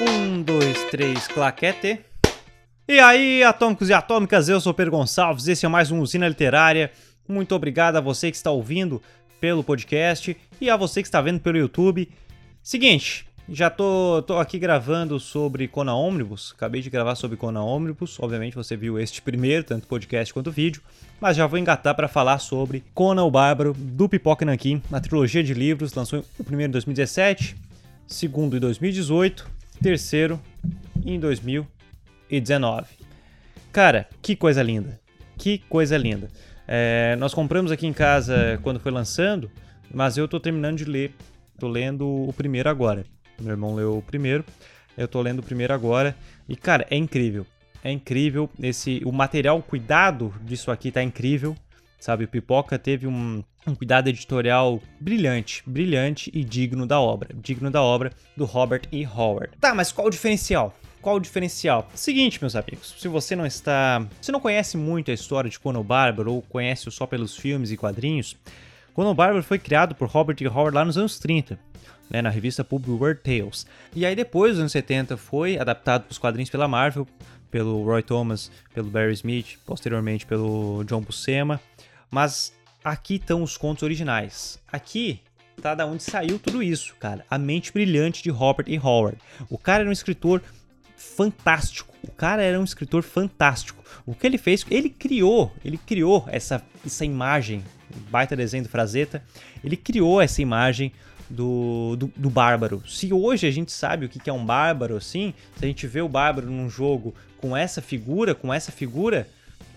Um, dois, três, claquete. E aí, atômicos e atômicas, eu sou Pedro Gonçalves, esse é mais um Usina Literária. Muito obrigado a você que está ouvindo pelo podcast e a você que está vendo pelo YouTube. Seguinte, já tô, tô aqui gravando sobre Conan Omnibus, acabei de gravar sobre Conan Omnibus, obviamente você viu este primeiro, tanto podcast quanto vídeo, mas já vou engatar para falar sobre Conan o Bárbaro, do Pipoca Nankin, na trilogia de livros, lançou o primeiro em 2017, segundo em 2018, terceiro em 2019. Cara, que coisa linda, que coisa linda. É, nós compramos aqui em casa quando foi lançando, mas eu tô terminando de ler, tô lendo o primeiro agora. Meu irmão leu o primeiro, eu tô lendo o primeiro agora. E, cara, é incrível. É incrível. esse O material, o cuidado disso aqui tá incrível. Sabe, o Pipoca teve um, um cuidado editorial brilhante, brilhante e digno da obra. Digno da obra do Robert E. Howard. Tá, mas qual o diferencial? Qual o diferencial? Seguinte, meus amigos, se você não está. Se não conhece muito a história de Conan Bárbaro ou conhece só pelos filmes e quadrinhos, Conan Bárbaro foi criado por Robert E. Howard lá nos anos 30 né, na revista Pulp World Tales. E aí depois, nos anos 70, foi adaptado para os quadrinhos pela Marvel, pelo Roy Thomas, pelo Barry Smith, posteriormente pelo John Buscema. Mas aqui estão os contos originais. Aqui tá da onde saiu tudo isso, cara. A mente brilhante de Robert E. Howard. O cara era um escritor fantástico. O cara era um escritor fantástico. O que ele fez, ele criou, ele criou essa, essa imagem, baita desenho do Frazetta, ele criou essa imagem do, do, do, bárbaro. Se hoje a gente sabe o que é um bárbaro, assim, se a gente vê o bárbaro num jogo com essa figura, com essa figura,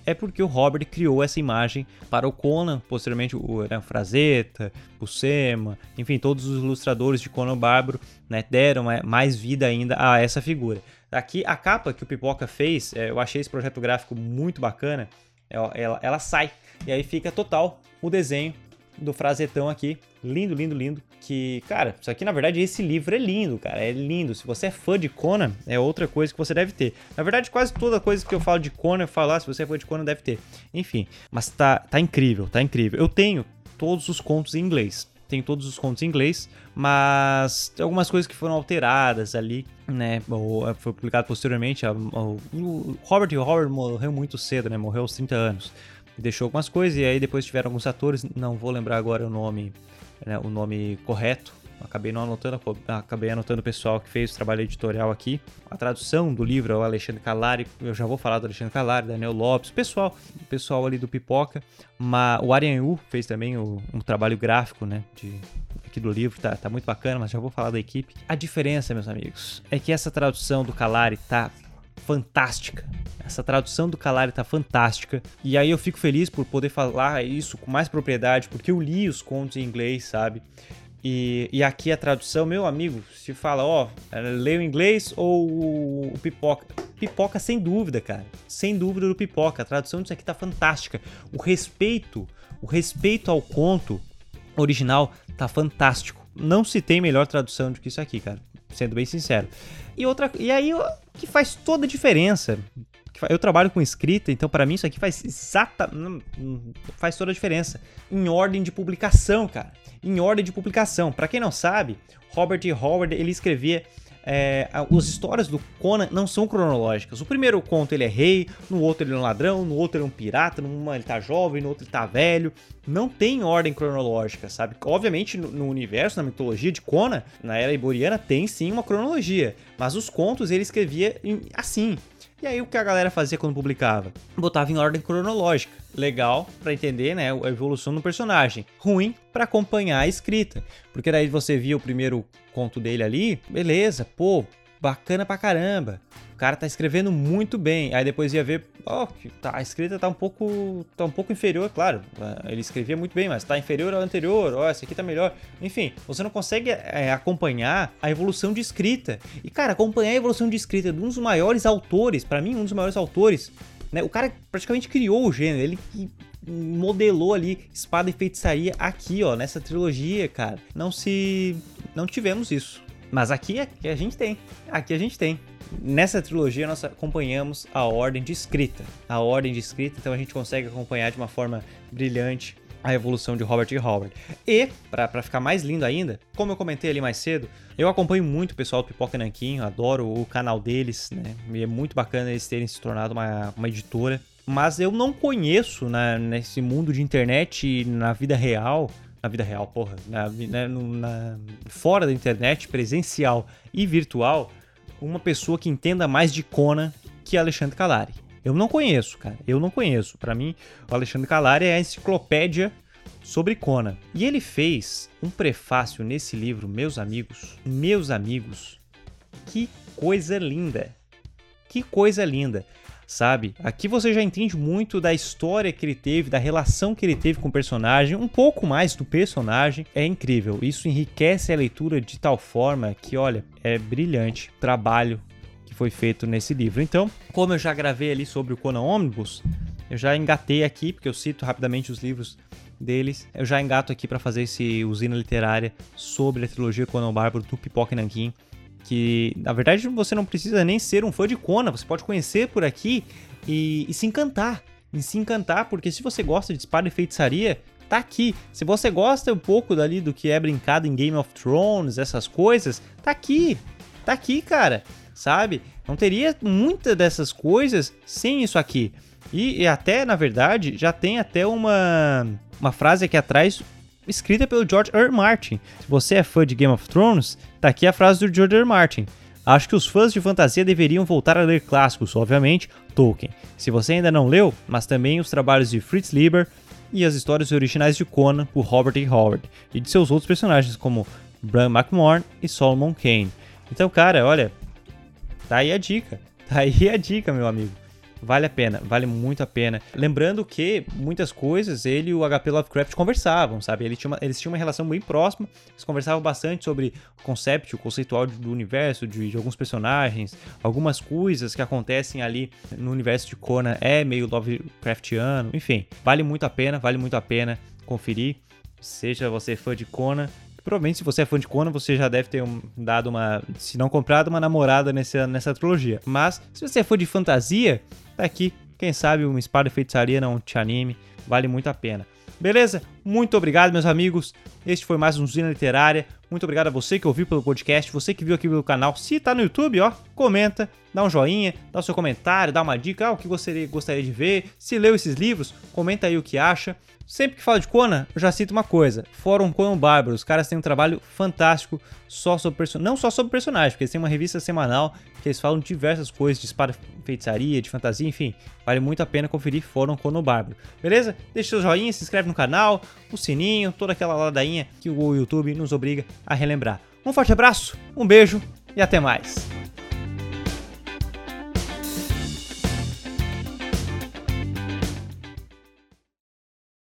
é porque o Robert criou essa imagem para o Conan, posteriormente o né, Frazetta, o Sema, enfim, todos os ilustradores de Conan Bárbaro né, deram mais vida ainda a essa figura. Aqui, a capa que o Pipoca fez, é, eu achei esse projeto gráfico muito bacana, ela, ela, ela sai, e aí fica total o desenho do Frazetão aqui. Lindo, lindo, lindo. Que, cara, isso aqui na verdade esse livro é lindo, cara. É lindo. Se você é fã de Conan, é outra coisa que você deve ter. Na verdade, quase toda coisa que eu falo de Conan, eu falo, ah, se você é fã de Conan, deve ter. Enfim, mas tá, tá incrível, tá incrível. Eu tenho todos os contos em inglês. Tenho todos os contos em inglês, mas tem algumas coisas que foram alteradas ali, né? Ou foi publicado posteriormente. o Robert Howard morreu muito cedo, né? Morreu aos 30 anos deixou algumas coisas e aí depois tiveram alguns atores, não vou lembrar agora o nome, né, o nome correto. Acabei não anotando, acabei anotando o pessoal que fez o trabalho editorial aqui. A tradução do livro é o Alexandre Calari, eu já vou falar do Alexandre Calari, Daniel Lopes, o pessoal, pessoal ali do Pipoca. Mas o Arianhu fez também o, um trabalho gráfico, né, de, aqui do livro, tá, tá muito bacana, mas já vou falar da equipe. A diferença, meus amigos, é que essa tradução do Calari tá fantástica. Essa tradução do Calari tá fantástica. E aí eu fico feliz por poder falar isso com mais propriedade, porque eu li os contos em inglês, sabe? E, e aqui a tradução, meu amigo, se fala, ó, lê o inglês ou o pipoca? Pipoca sem dúvida, cara. Sem dúvida do pipoca. A tradução disso aqui tá fantástica. O respeito, o respeito ao conto original tá fantástico. Não se tem melhor tradução do que isso aqui, cara. Sendo bem sincero. E outra, e aí que faz toda a diferença. Eu trabalho com escrita, então para mim isso aqui faz exata faz toda a diferença. Em ordem de publicação, cara. Em ordem de publicação. Para quem não sabe, Robert. Howard ele escrevia é, as histórias do Conan não são cronológicas. O primeiro conto ele é rei, no outro ele é um ladrão, no outro ele é um pirata, numa ele tá jovem, no outro ele tá velho. Não tem ordem cronológica, sabe? Obviamente no, no universo, na mitologia de Conan, na era iboriana, tem sim uma cronologia. Mas os contos ele escrevia assim. E aí o que a galera fazia quando publicava? Botava em ordem cronológica. Legal para entender, né, a evolução do personagem. Ruim para acompanhar a escrita, porque daí você via o primeiro conto dele ali, beleza, pô, bacana pra caramba. O cara tá escrevendo muito bem. Aí depois ia ver, ó, oh, tá, a escrita tá um pouco tá um pouco inferior, claro. Ele escrevia muito bem, mas tá inferior ao anterior. Ó, oh, esse aqui tá melhor. Enfim, você não consegue é, acompanhar a evolução de escrita. E cara, acompanhar a evolução de escrita de um dos maiores autores, para mim um dos maiores autores, né? O cara praticamente criou o gênero, ele modelou ali espada e feitiçaria aqui, ó, nessa trilogia, cara. Não se não tivemos isso. Mas aqui, aqui a gente tem. Aqui a gente tem. Nessa trilogia nós acompanhamos a ordem de escrita. A ordem de escrita, então a gente consegue acompanhar de uma forma brilhante a evolução de Robert E. Howard. E, para ficar mais lindo ainda, como eu comentei ali mais cedo, eu acompanho muito o pessoal do Pipoca Nanquim, adoro o canal deles, né? E é muito bacana eles terem se tornado uma, uma editora. Mas eu não conheço né, nesse mundo de internet, na vida real, na vida real, porra, na, né, na, fora da internet, presencial e virtual, uma pessoa que entenda mais de Conan que Alexandre Calari. Eu não conheço, cara. Eu não conheço. Para mim, o Alexandre Calari é a enciclopédia sobre Conan. E ele fez um prefácio nesse livro, meus amigos. Meus amigos. Que coisa linda. Que coisa linda. Sabe? Aqui você já entende muito da história que ele teve, da relação que ele teve com o personagem, um pouco mais do personagem. É incrível. Isso enriquece a leitura de tal forma que, olha, é brilhante. Trabalho foi feito nesse livro. Então, como eu já gravei ali sobre o Conan Omnibus, eu já engatei aqui, porque eu cito rapidamente os livros deles, eu já engato aqui para fazer esse usina literária sobre a trilogia Conan Bárbaro do Pipoca Nankin, que na verdade você não precisa nem ser um fã de Conan, você pode conhecer por aqui e, e se encantar, e se encantar, porque se você gosta de espada e feitiçaria, tá aqui. Se você gosta um pouco dali do que é brincado em Game of Thrones, essas coisas, tá aqui. Tá aqui, cara sabe? Não teria muita dessas coisas sem isso aqui. E, e, até, na verdade, já tem até uma, uma frase aqui atrás escrita pelo George R. Martin. Se você é fã de Game of Thrones, tá aqui a frase do George R. Martin. Acho que os fãs de fantasia deveriam voltar a ler clássicos, obviamente, Tolkien. Se você ainda não leu, mas também os trabalhos de Fritz Lieber e as histórias originais de Conan por Robert E. Howard, e de seus outros personagens como Bran McMorn e Solomon Kane. Então, cara, olha, Tá aí a dica. Tá aí a dica, meu amigo. Vale a pena, vale muito a pena. Lembrando que muitas coisas ele e o HP Lovecraft conversavam, sabe? Ele tinha uma, eles tinham uma relação bem próxima, eles conversavam bastante sobre o conceito, o conceitual do universo, de, de, alguns personagens, algumas coisas que acontecem ali no universo de Conan é meio Lovecraftiano, enfim. Vale muito a pena, vale muito a pena conferir. Seja você fã de Conan Provavelmente, se você é fã de Conan, você já deve ter um, dado uma, se não comprado, uma namorada nessa, nessa trilogia. Mas, se você é fã de fantasia, tá aqui. Quem sabe uma espada de feitiçaria não te anime, vale muito a pena. Beleza? Muito obrigado, meus amigos. Este foi mais um Zina Literária. Muito obrigado a você que ouviu pelo podcast, você que viu aqui pelo canal. Se tá no YouTube, ó, comenta, dá um joinha, dá seu comentário, dá uma dica, ah, o que você gostaria de ver. Se leu esses livros, comenta aí o que acha. Sempre que falo de Conan, eu já cito uma coisa: Fórum Conan Bárbaro. Os caras têm um trabalho fantástico só sobre. Não só sobre personagens, porque eles têm uma revista semanal que eles falam diversas coisas de espada, feitiçaria, de fantasia, enfim. Vale muito a pena conferir Fórum Conan Bárbaro. Beleza? Deixa seu joinha, se inscreve no canal, o sininho, toda aquela ladainha que o YouTube nos obriga a relembrar. Um forte abraço, um beijo e até mais.